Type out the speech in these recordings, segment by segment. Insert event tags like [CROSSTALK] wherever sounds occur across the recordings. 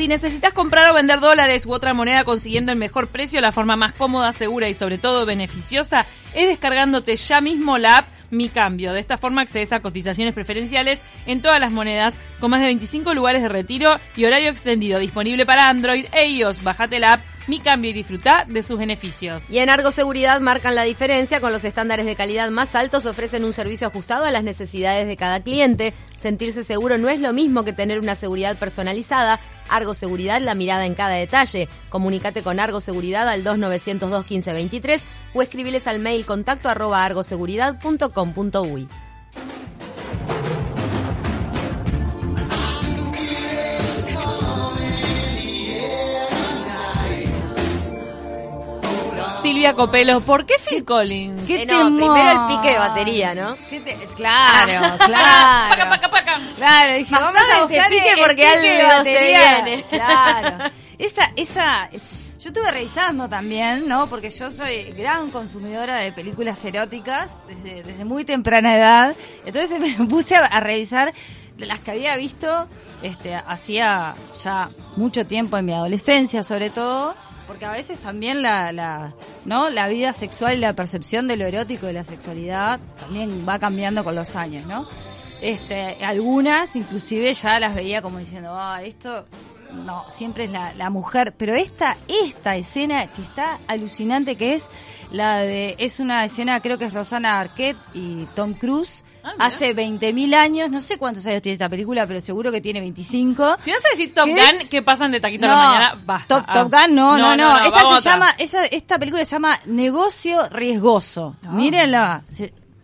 Si necesitas comprar o vender dólares u otra moneda consiguiendo el mejor precio, la forma más cómoda, segura y sobre todo beneficiosa es descargándote ya mismo la app Mi Cambio. De esta forma accedes a cotizaciones preferenciales en todas las monedas con más de 25 lugares de retiro y horario extendido disponible para Android e iOS. Bájate la app Mi Cambio y disfruta de sus beneficios. Y en Argo Seguridad marcan la diferencia con los estándares de calidad más altos, ofrecen un servicio ajustado a las necesidades de cada cliente. Sentirse seguro no es lo mismo que tener una seguridad personalizada. Argo Seguridad, la mirada en cada detalle. Comunícate con Argo Seguridad al 2902 1523 o escribiles al mail contacto arroba argoseguridad.com.uy. Silvia Copelo, ¿por qué Phil Collins? Eh, no, primero el pique de batería, ¿no? ¿Qué te- Claro, [LAUGHS] claro. Paca, paca, paca. Claro, dije, vamos a ese pique porque pique algo de se viene. Claro. Esa, esa, yo estuve revisando también, ¿no? Porque yo soy gran consumidora de películas eróticas desde, muy temprana edad. Entonces [LAUGHS] me puse a, revisar las que había visto este, hacía ya mucho tiempo en mi adolescencia, sobre todo. Porque a veces también la, la, la vida sexual y la percepción de lo erótico de la sexualidad también va cambiando con los años, ¿no? Este, algunas inclusive ya las veía como diciendo, ah, esto no, siempre es la, la mujer, pero esta, esta escena que está alucinante que es la de, es una escena, creo que es Rosana Arquette y Tom Cruise, Ah, hace 20.000 años, no sé cuántos años tiene esta película, pero seguro que tiene 25. Si vas a decir Top ¿Qué Gun, es? que pasan de taquito a la mañana, basta. Top, Ah. Top Gun, no, no, no. esta vamos se a otra. llama, esa, esta película se llama Negocio Riesgoso. Mírenla.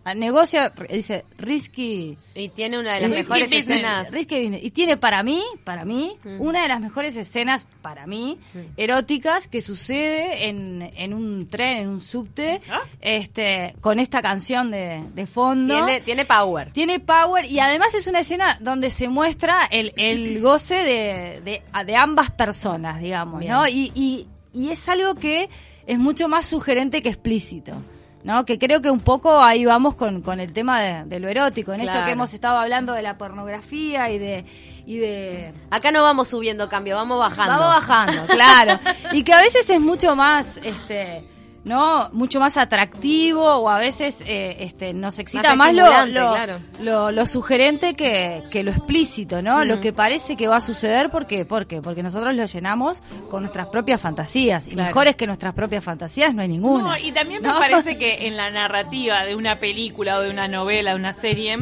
Se- a negocio, dice, risky. Y tiene una de las Risky mejores business. escenas. Risky business. Y tiene para mí, para mí, una de las mejores escenas, para mí, eróticas que sucede en, en un tren, en un subte, ¿Ah? este, con esta canción de, de fondo. Tiene, tiene power. Tiene power y además es una escena donde se muestra el, el [CLEARS THROAT] goce de, de, de ambas personas, digamos, Bien. ¿no? Y, y, y es algo que es mucho más sugerente que explícito. ¿No? Que creo que un poco ahí vamos con, con el tema de, de lo erótico, en esto que hemos estado hablando de la pornografía y de, y de Acá no vamos subiendo cambio, vamos bajando. Vamos bajando, claro. [LAUGHS] Y que a veces es mucho más, este, ¿no? Mucho más atractivo o a veces eh, este, nos excita Más más, lo, lo, claro. lo- lo sugerente que, que lo explícito, ¿no? Lo que parece que va a suceder porque, ¿por qué? Porque nosotros lo llenamos con nuestras propias fantasías. Y Claro. mejores que nuestras propias fantasías no hay ninguna. No, y también me parece [LAUGHS] que en la narrativa de una película o de una novela, de una serie,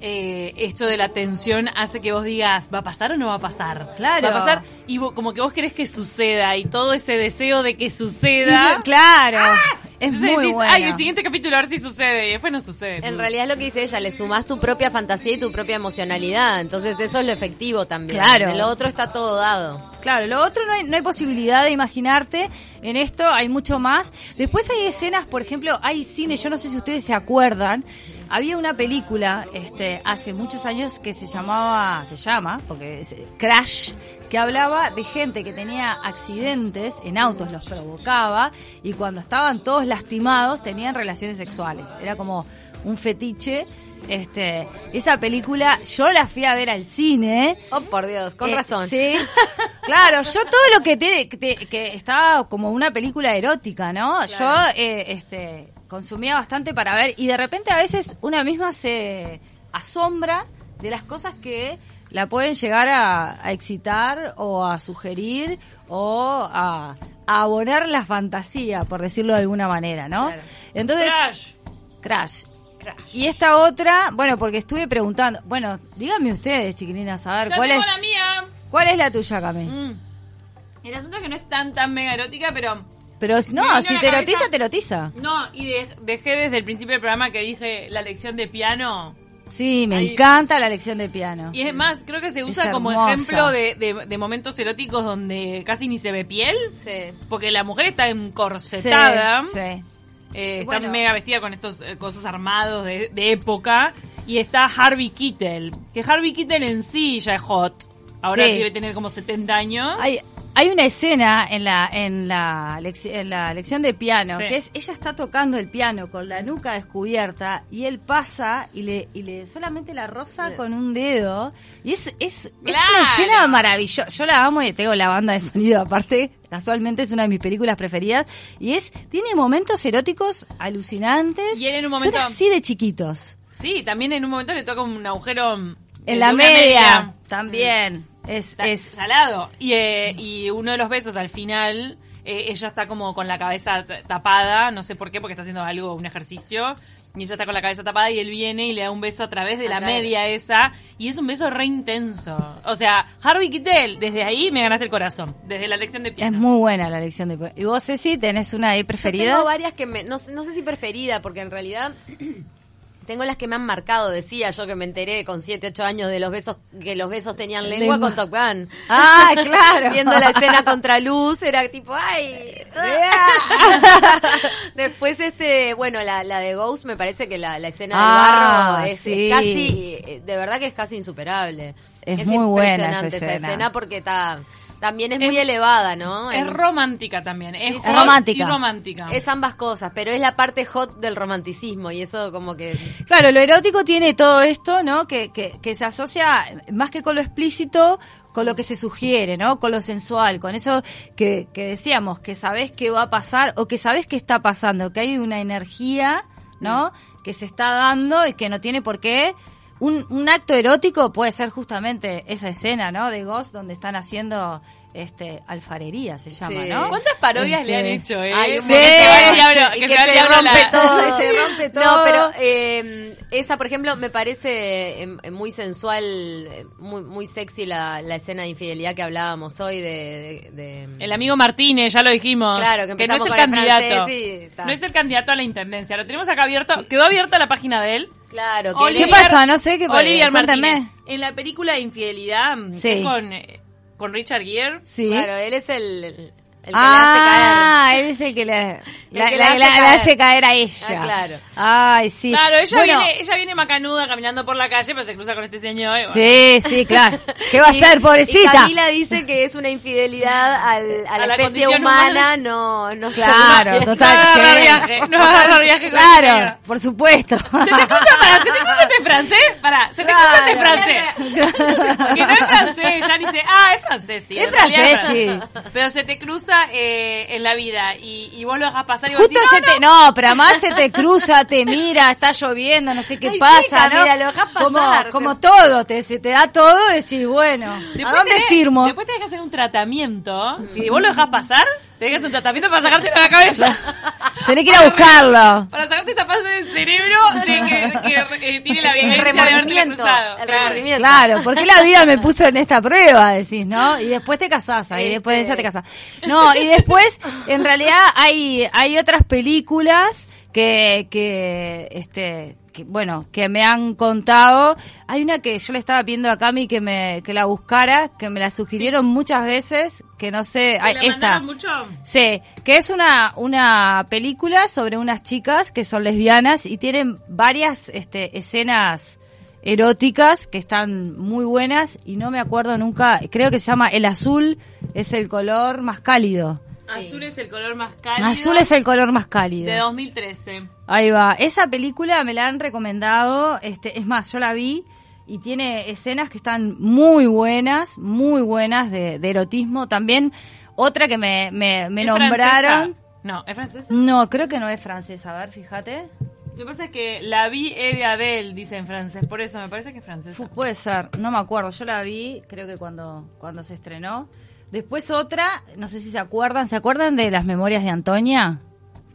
eh, esto de la tensión hace que vos digas, ¿va a pasar o no va a pasar? Claro. Va a pasar y vo- como que vos querés que suceda y todo ese deseo de que suceda. [LAUGHS] Claro. Es Entonces muy decís, bueno. ay, el siguiente capítulo a ver si sucede y después no sucede. En realidad es lo que dice ella, le sumás tu propia fantasía y tu propia emocionalidad. Entonces eso es lo efectivo también. Claro. En lo otro está todo dado. Claro, lo otro no hay, no hay posibilidad de imaginarte. En esto hay mucho más. Después hay escenas, por ejemplo, hay cine, yo no sé si ustedes se acuerdan. Había una película este, hace muchos años que se llamaba, se llama, porque es Crash, que hablaba de gente que tenía accidentes en autos, los provocaba, y cuando estaban todos lastimados tenían relaciones sexuales. Era como un fetiche. Este, esa película yo la fui a ver al cine. Oh, por Dios, con Eh, razón. Sí. [LAUGHS] Claro, yo todo lo que te- que estaba como una película erótica, ¿no? Yo eh, este, consumía bastante para ver y de repente a veces una misma se asombra de las cosas que la pueden llegar a, a excitar o a sugerir o a, a abonar la fantasía, por decirlo de alguna manera, ¿no? Claro. Entonces, Crash. Crash. Y esta otra, bueno, porque estuve preguntando, bueno, díganme ustedes, chiquilinas, a ver, ¿cuál tengo es, la mía. cuál es la tuya, Cami? Mm. El asunto es que no es tan tan mega erótica, pero Pero no, si a te erotiza, te erotiza. no, y de- dejé desde el principio del programa que dije la lección de piano. Sí, me Ahí- encanta la lección de piano. Y es más, creo que se usa como hermosa. ejemplo de, de- de momentos eróticos donde casi ni se ve piel, Sí. porque la mujer está encorsetada, Sí, sí. Eh, está mega vestida con estos eh, cosas armados de, de época, y está Harvey Keitel, que Harvey Keitel en sí ya es hot, ahora Sí. debe tener como 70 años. Hay, hay una escena en la en la, en la lección de piano Sí. que es ella está tocando el piano con la nuca descubierta y él pasa y le y le solamente la roza con un dedo y es es, es una escena maravillosa. Yo la amo y tengo la banda de sonido aparte. Casualmente es una de mis películas preferidas y es tiene momentos eróticos alucinantes. Y él en un Son momento- así de chiquitos. Sí, también en un momento le toca un agujero En la media, también. Es, Está es salado. Y, eh, y uno de los besos al final, eh, ella está como con la cabeza tapada, no sé por qué, porque está haciendo algo, un ejercicio. Y ella está con la cabeza tapada y él viene y le da un beso a través de A la través. media esa. Y es un beso re intenso. O sea, Harvey Keitel, desde ahí me ganaste el corazón. Desde la lección de Es piano. muy buena la lección de ¿Y vos, Ceci, tenés una ahí Yo preferida? tengo varias que me, no, no sé si preferida, porque en realidad tengo las que me han marcado. Decía yo que me enteré con 7, 8 años de los besos, que los besos tenían lengua, Lengua. con Top Gun. Ah, [LAUGHS] claro. Viendo la escena contra luz, era tipo, ay. [LAUGHS] [LAUGHS] Después, este, bueno, la, la de Ghost, me parece que la, la escena Ah, del barro es, es casi, eh, de verdad que es casi insuperable. Es muy buena esa impresionante esa escena. escena porque está, también es Es- muy elevada, ¿no? Es romántica también. Es, Sí, sí. hot romántica. y romántica. Es ambas cosas, pero es la parte hot del romanticismo y eso como que... Claro, lo erótico tiene todo esto, ¿no? Que, que, que se asocia más que con lo explícito, con lo que se sugiere, ¿no? Con lo sensual, con eso que, que decíamos, que sabés qué va a pasar o que sabés qué está pasando, que hay una energía, ¿no? Que se está dando y que no tiene por qué. Un, un acto erótico puede ser justamente esa escena, ¿no? De Ghost, donde están haciendo este alfarería, se llama, Sí. ¿no? ¿Cuántas parodias Este, le han hecho, eh? Sí. Que se que que rompe todo. [LAUGHS] Se rompe No, todo. pero eh, esa, por ejemplo, me parece eh, muy sensual, eh, muy, muy sexy la, la escena de infidelidad que hablábamos hoy de... de- de- El amigo Martínez, ya lo dijimos. Claro, que no es el candidato. francés no es el candidato a la intendencia. Lo tenemos acá abierto. Quedó abierta la página de él. Claro, que Olivier- ¿Qué pasa? No sé, ¿qué pasa? Olivier. Martínez. En la película de Infidelidad, Sí. que es con, eh, con Richard Gere. Sí. Claro, él es el, el que ah, él es el que le, [LAUGHS] la, que la- hace la caer. hace caer a ella. Ah, claro. Ay, sí. Claro, ella, Bueno, viene, ella viene macanuda caminando por la calle, pero se cruza con este señor. y bueno. Sí, sí, claro. ¿Qué va a [LAUGHS] Y- hacer, Y pobrecita? Camila dice que es una infidelidad al- [LAUGHS] a la, A la especie condición humana, humana. no, no Claro, total. No agarra sí. viaje, no agarra viaje con Claro, ella. por supuesto. ¿Se te cruza, para, ¿se te cruza este francés? Para, ¿se te cruza este francés? Que no es francés, ya dice, ah, es francés, sí. Es en realidad francés, Pero se te cruza eh, en la vida y, y vos lo dejas pasar y vos Justo decís, se no, te, no, pero además se te cruza, te mira, está lloviendo, no sé qué Ay, pasa, ¿no? lo dejás como, pasar. como todo, te, se te da todo, decís, bueno, Después ¿a dónde tenés- firmo? Después tenés que hacer un tratamiento. Si vos lo dejás pasar, tenés que hacer un tratamiento para sacarte de la cabeza. [LAUGHS] Tenés que ir a buscarlo. Para sacarte esa parte del cerebro de que, que, tiene la el vivencia de haberte cruzado. el Claro. Claro, porque la vida me puso en esta prueba, decís, ¿no? Y después te casás, ahí después de esa te casás. No, y después, en realidad, hay, hay otras películas que, que, este, que, bueno, que me han contado. Hay una que yo le estaba pidiendo a Cami que me, que la buscara, que me la sugirieron muchas veces, que no sé, ¿Te ay, la esta. mucho? Sí, que es una, una película sobre unas chicas que son lesbianas y tienen varias este, escenas eróticas que están muy buenas y no me acuerdo nunca, creo que se llama El azul es el color más cálido. Azul es el color más cálido. Azul es el color más cálido. de 2013. Ahí va. Esa película me la han recomendado. Este, es más, yo la vi y tiene escenas que están muy buenas, muy buenas de, de erotismo. También otra que me, me, me ¿Es nombraron. francesa? No, ¿es francesa? No, creo que no es francesa. A ver, fíjate. Lo que pasa es que la vi de Adele, dice en francés. Por eso me parece que es francesa. Puede ser, no me acuerdo. Yo la vi, creo que cuando, cuando se estrenó. Después otra, no sé si se acuerdan. ¿Se acuerdan de Las Memorias de Antonia?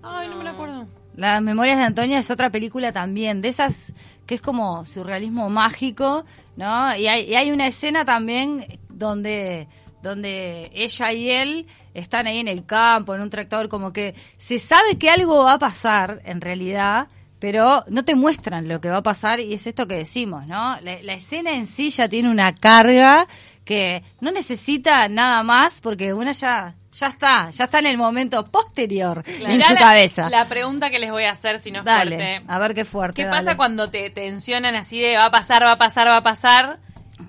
Ay, no me la acuerdo. Las Memorias de Antonia es otra película también, de esas que es como surrealismo mágico, ¿no? Y hay, y hay una escena también donde, donde ella y él están ahí en el campo, en un tractor, como que se sabe que algo va a pasar en realidad, pero no te muestran lo que va a pasar y es esto que decimos, ¿no? La, la escena en sí ya tiene una carga que no necesita nada más porque una ya ya está, ya está en el momento posterior en Mirá su la- cabeza. La pregunta que les voy a hacer, si no es Dale, fuerte. a ver qué fuerte. ¿Qué dale. pasa cuando te tensionan así de va a pasar, va a pasar, va a pasar?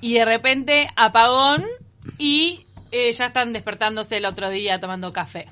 Y de repente apagón y Sí, ya están despertándose el otro día tomando café.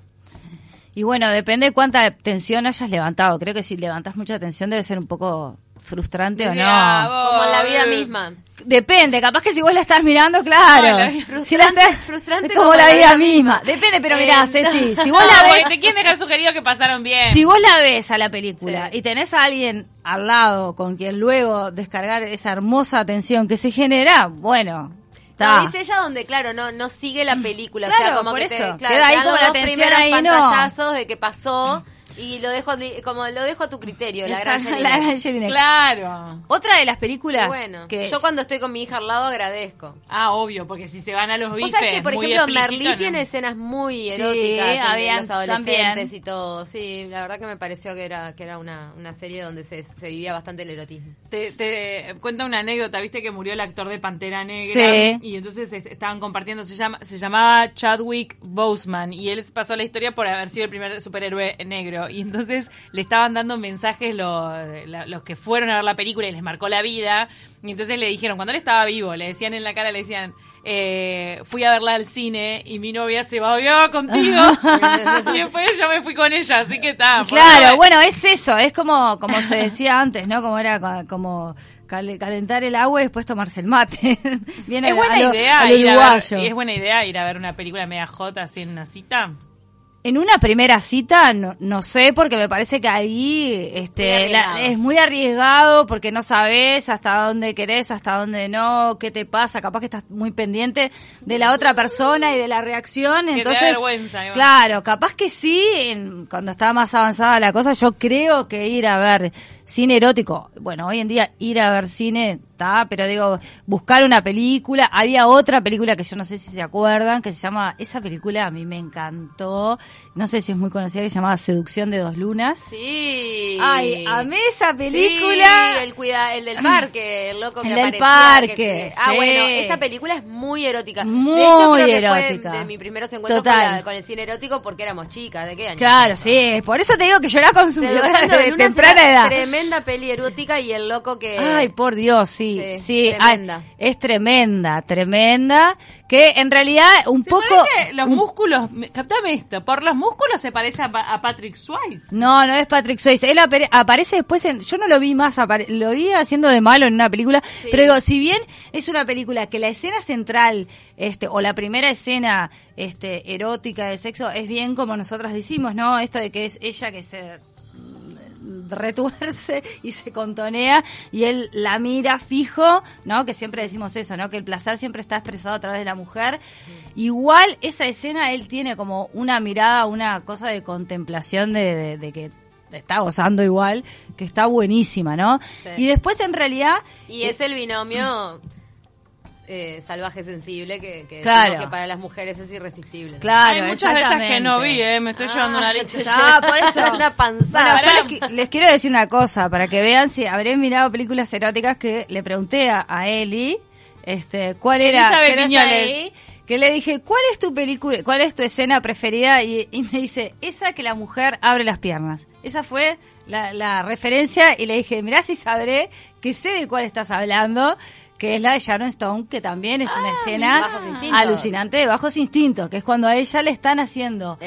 Y bueno, depende de cuánta tensión hayas levantado. Creo que si levantas mucha tensión debe ser un poco frustrante o no. Vos, Como en la vida eh, misma. Depende, capaz que si vos la estás mirando, claro. No, la vida- si la estás, frustrante es como, como la la vida misma. misma. Depende, pero Eh, mirá, Ceci, [LAUGHS] si vos la ves, porque te quieren dejar sugerido que pasaron bien. si vos la ves a la película Sí. y tenés a alguien al lado con quien luego descargar esa hermosa atención que se genera, bueno, está. No, viste ella donde, claro, no, no sigue la película. o sea, como por que te, eso. claro, Queda ahí como la primeros ahí, no. pantallazos de que pasó y lo dejo como lo dejo a tu criterio, la gran [LAUGHS] la. Claro. Otra de las películas Bueno, que yo cuando estoy con mi hija al lado agradezco. Ah, obvio, porque si se van a los bifes que, por ejemplo, Merlí ¿no? tiene escenas muy Sí, eróticas en habían los adolescentes también. y todo. Sí, la verdad que me pareció que era que era una, una serie donde se, se vivía bastante el erotismo. Te, te cuenta una anécdota, viste que murió el actor de Pantera Negra Sí. y entonces est- estaban compartiendo, se llama se llamaba Chadwick Boseman y él pasó la historia por haber sido el primer superhéroe negro y entonces le estaban dando mensajes lo- la- los que fueron a ver la película y les marcó la vida y entonces le dijeron, cuando él estaba vivo, le decían en la cara, le decían, eh, fui a verla al cine y mi novia se babió contigo [LAUGHS] y después yo me fui con ella, así que está. Claro, bueno, es eso, es como como se decía antes, ¿no? Como era co- como cal- calentar el agua y después tomarse el mate. [LAUGHS] Viene Es buena a lo- idea a ir ver, y es buena idea ir a ver una película media jota así en una cita. En una primera cita, no, no sé, porque me parece que ahí este, Muy la- es muy arriesgado porque no sabes hasta dónde querés, hasta dónde no, qué te pasa, capaz que estás muy pendiente de la otra persona y de la reacción, te da entonces, vergüenza, Iván. claro, capaz que sí, en- cuando está más avanzada la cosa, yo creo que ir a ver cine erótico, bueno, hoy en día ir a ver cine, está, pero digo, buscar una película, había otra película que yo no sé si se acuerdan, que se llama, esa película a mí me encantó, no sé si es muy conocida, que se llamaba Seducción de dos lunas. Sí. Ay, amé esa Sí, película. el, cuida, el del parque, el loco que El del aparecía, parque, que- que- ah, bueno, esa película es muy erótica. Muy de hecho, creo que erótica. fue de mis primeros encuentros con, la- con el cine erótico porque éramos chicas. ¿De qué año? Claro, sí, por eso te digo que yo era consumidora de de temprana edad. Tremenda peli erótica y el loco que... Ay, por Dios, sí, Sí, sí, tremenda. ay, es tremenda, tremenda, que en realidad un Se poco... parece los un- músculos, me- captame esto, por los músculos se parece a, Pa- a Patrick Swayze. No, no es Patrick Swayze. Él apare- aparece después en... Yo no lo vi más, apare- lo vi haciendo de malo en una película, Sí. pero digo, si bien es una película que la escena central, este, o la primera escena, este, erótica de sexo, es bien como nosotras decimos, ¿no? Esto de que es ella que se retuerce y se contonea y él la mira fijo, ¿no? Que siempre decimos eso, ¿no? Que el placer siempre está expresado a través de la mujer. Igual esa escena él tiene como una mirada, una cosa de contemplación de, de- de que está gozando igual, que está buenísima, ¿no? Sí. Y después en realidad Y es el binomio eh, salvaje sensible que, que, Claro. que para las mujeres es irresistible. Claro, Hay muchas de estas que no vi, eh, me estoy llevando una lista. Ah, por [LAUGHS] eso. Una panzada. Bueno, yo les, les quiero decir una cosa, para que vean si habré mirado películas eróticas que le pregunté a, a Eli, este, cuál era, ahí, que le dije, ¿cuál es tu película, cuál es tu escena preferida? Y, y me dice, esa que la mujer abre las piernas. Esa fue la, la referencia y le dije, mirá si sabré que sé de cuál estás hablando, que es la de Sharon Stone, que también es una escena Bajos instintos. alucinante de bajos instintos, que es cuando a ella le están haciendo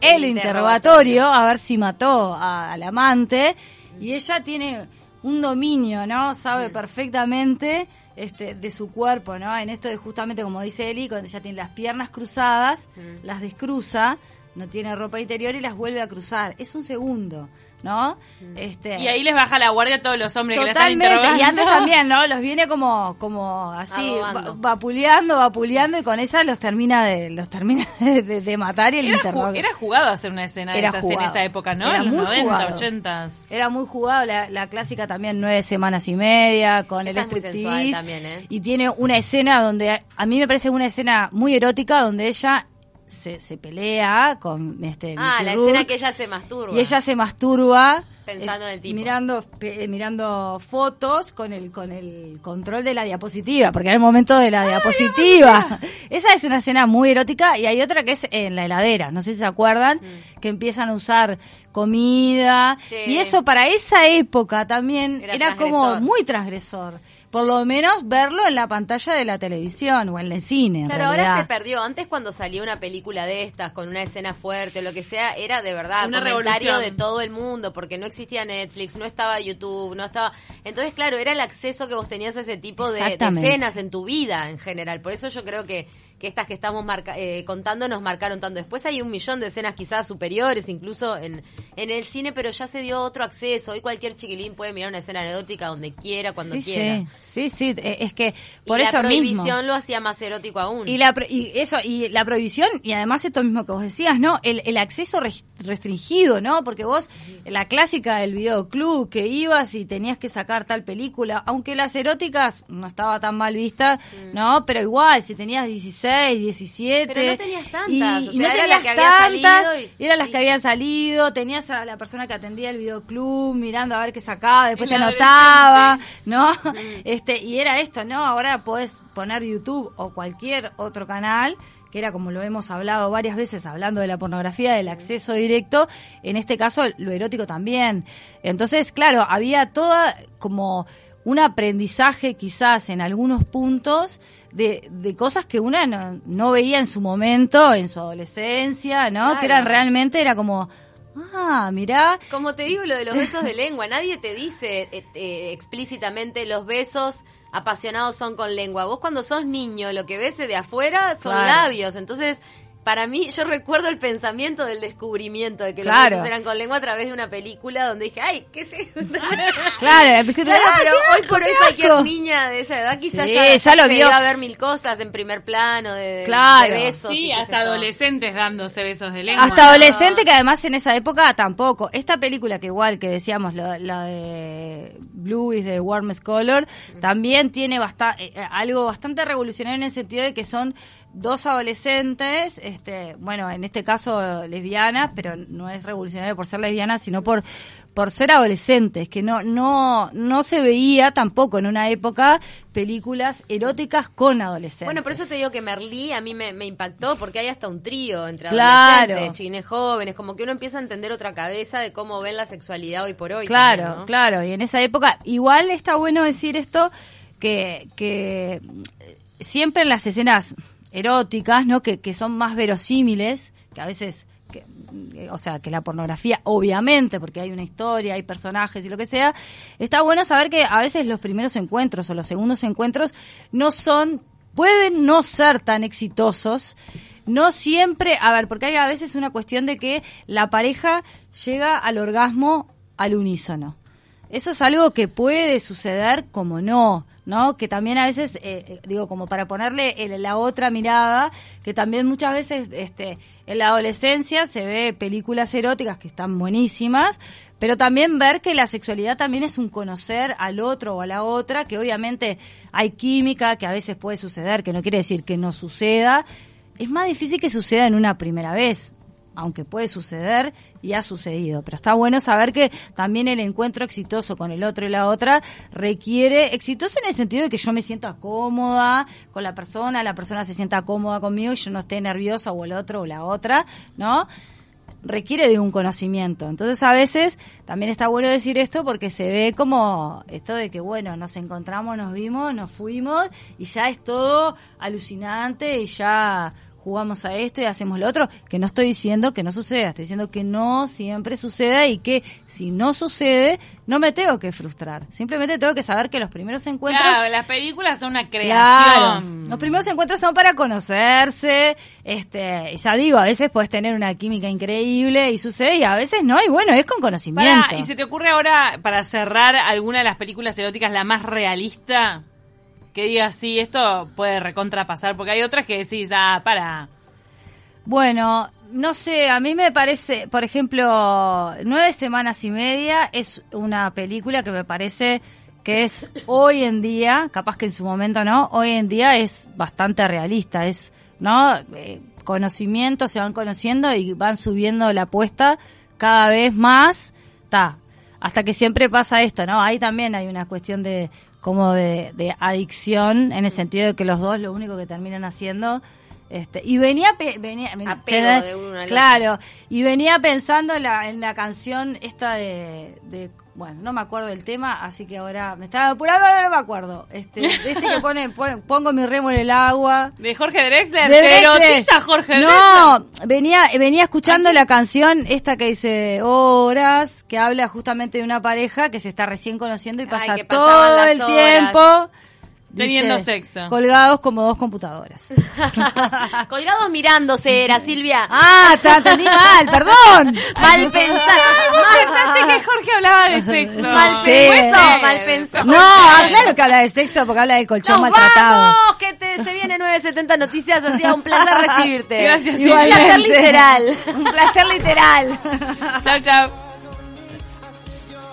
el interrogatorio a ver si mató a- al amante y ella tiene un dominio, ¿no? Sabe perfectamente este, de su cuerpo, ¿no? En esto de justamente como dice Eli, cuando ella tiene las piernas cruzadas, Mm. las descruza, no tiene ropa interior y las vuelve a cruzar. Es un segundo, ¿no? Este, Y ahí les baja la guardia a todos los hombres que la están Totalmente, interrogando. y antes también, ¿no? Los viene como, como así, va- vapuleando, vapuleando, y con esas los termina de, los termina [LAUGHS] de, de- de matar y el Era, ju- interroga- era jugado hacer una escena de Era esas en esa época, ¿no? Era en los muy 90, jugado. 80. Era muy jugado, la, la clásica también nueve semanas y media, con Esa el striptease. ¿eh? Y tiene una escena donde, a mí me parece una escena muy erótica, donde ella se, se pelea con este Ah, la escena que ella se masturba. y ella se masturba Pensando eh, en el tipo. mirando eh, mirando fotos con el con el control de la diapositiva porque era el momento de la diapositiva [LAUGHS] esa es una escena muy erótica y hay otra que es en la heladera no sé si se acuerdan que empiezan a usar comida Sí. y eso para esa época también Era era, como muy transgresor por lo menos verlo en la pantalla de la televisión o en el cine. en Claro, ahora se perdió. Antes cuando salía una película de estas con una escena fuerte o lo que sea, era de verdad Una comentario revolución. de todo el mundo, porque no existía Netflix, no estaba YouTube, no estaba... Entonces, claro, era el acceso que vos tenías a ese tipo de, de escenas en tu vida en general. Por eso yo creo que, que estas que estamos marca- eh, contando nos marcaron tanto. Después hay un millón de escenas quizás superiores, incluso en, en el cine, pero ya se dio otro acceso. Hoy cualquier chiquilín puede mirar una escena anecdótica donde quiera, cuando sí, quiera. sí, sí, sí, eh, es que por y eso la mismo. prohibición lo hacía más erótico aún. Y la y eso y la prohibición y además esto mismo que vos decías, ¿no? El, el acceso res- restringido, ¿no? Porque vos la clásica del videoclub que ibas y tenías que sacar tal película, aunque las eróticas no estaba tan mal vista, ¿no? Pero igual si tenías 16, 17 Pero no tenías tantas, y, o y sea, no era la tenías que tantas, y- eran las que habían salido, tenías a la persona que atendía el videoclub mirando a ver qué sacaba, después te anotaba, ¿no? [LAUGHS] Este, y era esto, ¿no? Ahora podés poner YouTube o cualquier otro canal, que era como lo hemos hablado varias veces, hablando de la pornografía, del acceso directo, en este caso lo erótico también. Entonces, claro, había toda como un aprendizaje quizás en algunos puntos de, de cosas que una no, no veía en su momento, en su adolescencia, ¿no? Claro. Que eran realmente, era como, ah, mirá, Como te digo lo de los besos de lengua, nadie te dice eh, eh, explícitamente los besos apasionados son con lengua. Vos cuando sos niño lo que ves de afuera son Claro. labios, entonces para mí yo recuerdo el pensamiento del descubrimiento de que Claro. los besos eran con lengua a través de una película donde dije, ay, ¿qué sé? [LAUGHS] claro, al principio, Claro, ¡ah, pero hoy por hoy cualquier asco! niña de esa edad quizás Sí, ya, ya lo se vio. iba a ver mil cosas en primer plano de, Claro. de besos. Sí, hasta yo. adolescentes dándose besos de lengua. Hasta ¿no? adolescente que además en esa época tampoco. Esta película que igual que decíamos, la, la de Blue is the Warmest Color, también tiene basta- eh, eh, algo bastante revolucionario en el sentido de que son dos adolescentes, este, bueno, en este caso lesbianas, pero no es revolucionario por ser lesbianas, sino por por ser adolescentes, que no no no se veía tampoco en una época películas eróticas con adolescentes. Bueno, por eso te digo que Merlí a mí me, me impactó, porque hay hasta un trío entre Claro. adolescentes, chines jóvenes, como que uno empieza a entender otra cabeza de cómo ven la sexualidad hoy por hoy. Claro, también, ¿no? claro. Y en esa época, igual está bueno decir esto, que, que siempre en las escenas eróticas, ¿no? Que, que son más verosímiles, que a veces, eh, o sea, que la pornografía, obviamente, porque hay una historia, hay personajes y lo que sea, está bueno saber que a veces los primeros encuentros o los segundos encuentros no son, pueden no ser tan exitosos, no siempre, a ver, porque hay a veces una cuestión de que la pareja llega al orgasmo al unísono. Eso es algo que puede suceder como no, ¿no? Que también a veces, eh, eh, digo, como para ponerle el- la otra mirada, que también muchas veces este, en la adolescencia se ve películas eróticas que están buenísimas, pero también ver que la sexualidad también es un conocer al otro o a la otra, que obviamente hay química, que a veces puede suceder, que no quiere decir que no suceda. Es más difícil que suceda en una primera vez, aunque puede suceder y ha sucedido. Pero está bueno saber que también el encuentro exitoso con el otro y la otra requiere, exitoso en el sentido de que yo me sienta cómoda con la persona, la persona se sienta cómoda conmigo y yo no esté nerviosa o el otro o la otra, ¿no? requiere de un conocimiento. Entonces a veces también está bueno decir esto porque se ve como esto de que bueno, nos encontramos, nos vimos, nos fuimos y ya es todo alucinante y ya jugamos a esto y hacemos lo otro, que no estoy diciendo que no suceda, estoy diciendo que no siempre suceda y que si no sucede, no me tengo que frustrar. Simplemente tengo que saber que los primeros encuentros Claro, las películas son una Claro. creación. Los primeros encuentros son para conocerse, este, ya digo, a veces puedes tener una química increíble y sucede y a veces no, y bueno, es con conocimiento. Pará, ¿Y se te ocurre ahora, para cerrar, alguna de las películas eróticas la más realista? Que digas, sí, esto puede recontrapasar, porque hay otras que decís, ah, para. Bueno, no sé, a mí me parece, por ejemplo, Nueve Semanas y Media es una película que me parece que es hoy en día, capaz que en su momento no, hoy en día es bastante realista, es, ¿no? Eh, conocimiento, se van conociendo y van subiendo la apuesta cada vez más, está, hasta que siempre pasa esto, ¿no? Ahí también hay una cuestión de como de, de adicción en el sentido de que los dos lo único que terminan haciendo este, y venía, pe- venía Apego de uno al claro, y venía pensando en la, en la canción esta de, de bueno, no me acuerdo del tema, así que ahora me estaba apurando, ahora no me acuerdo. Este, este que pone, [LAUGHS] pon- pongo mi remo en el agua. De Jorge Drexler. De Drexler. Jorge No, venía, venía escuchando la canción esta que dice Horas, que habla justamente de una pareja que se está recién conociendo y pasa todo el horas. tiempo Teniendo dice, sexo. Colgados como dos computadoras. [LAUGHS] Colgados mirándose era, Silvia. ah, te entendí mal, perdón. Mal pensado. Pensaste que Jorge hablaba de sexo. Mal Sí. pensado, mal pensado. No, ah, claro que habla de sexo porque habla del colchón ¡Nos maltratado. vamos! Que te, se viene 970 Noticias. Ha sido un placer recibirte. Gracias, Un placer literal. Un placer literal. Chau, chau.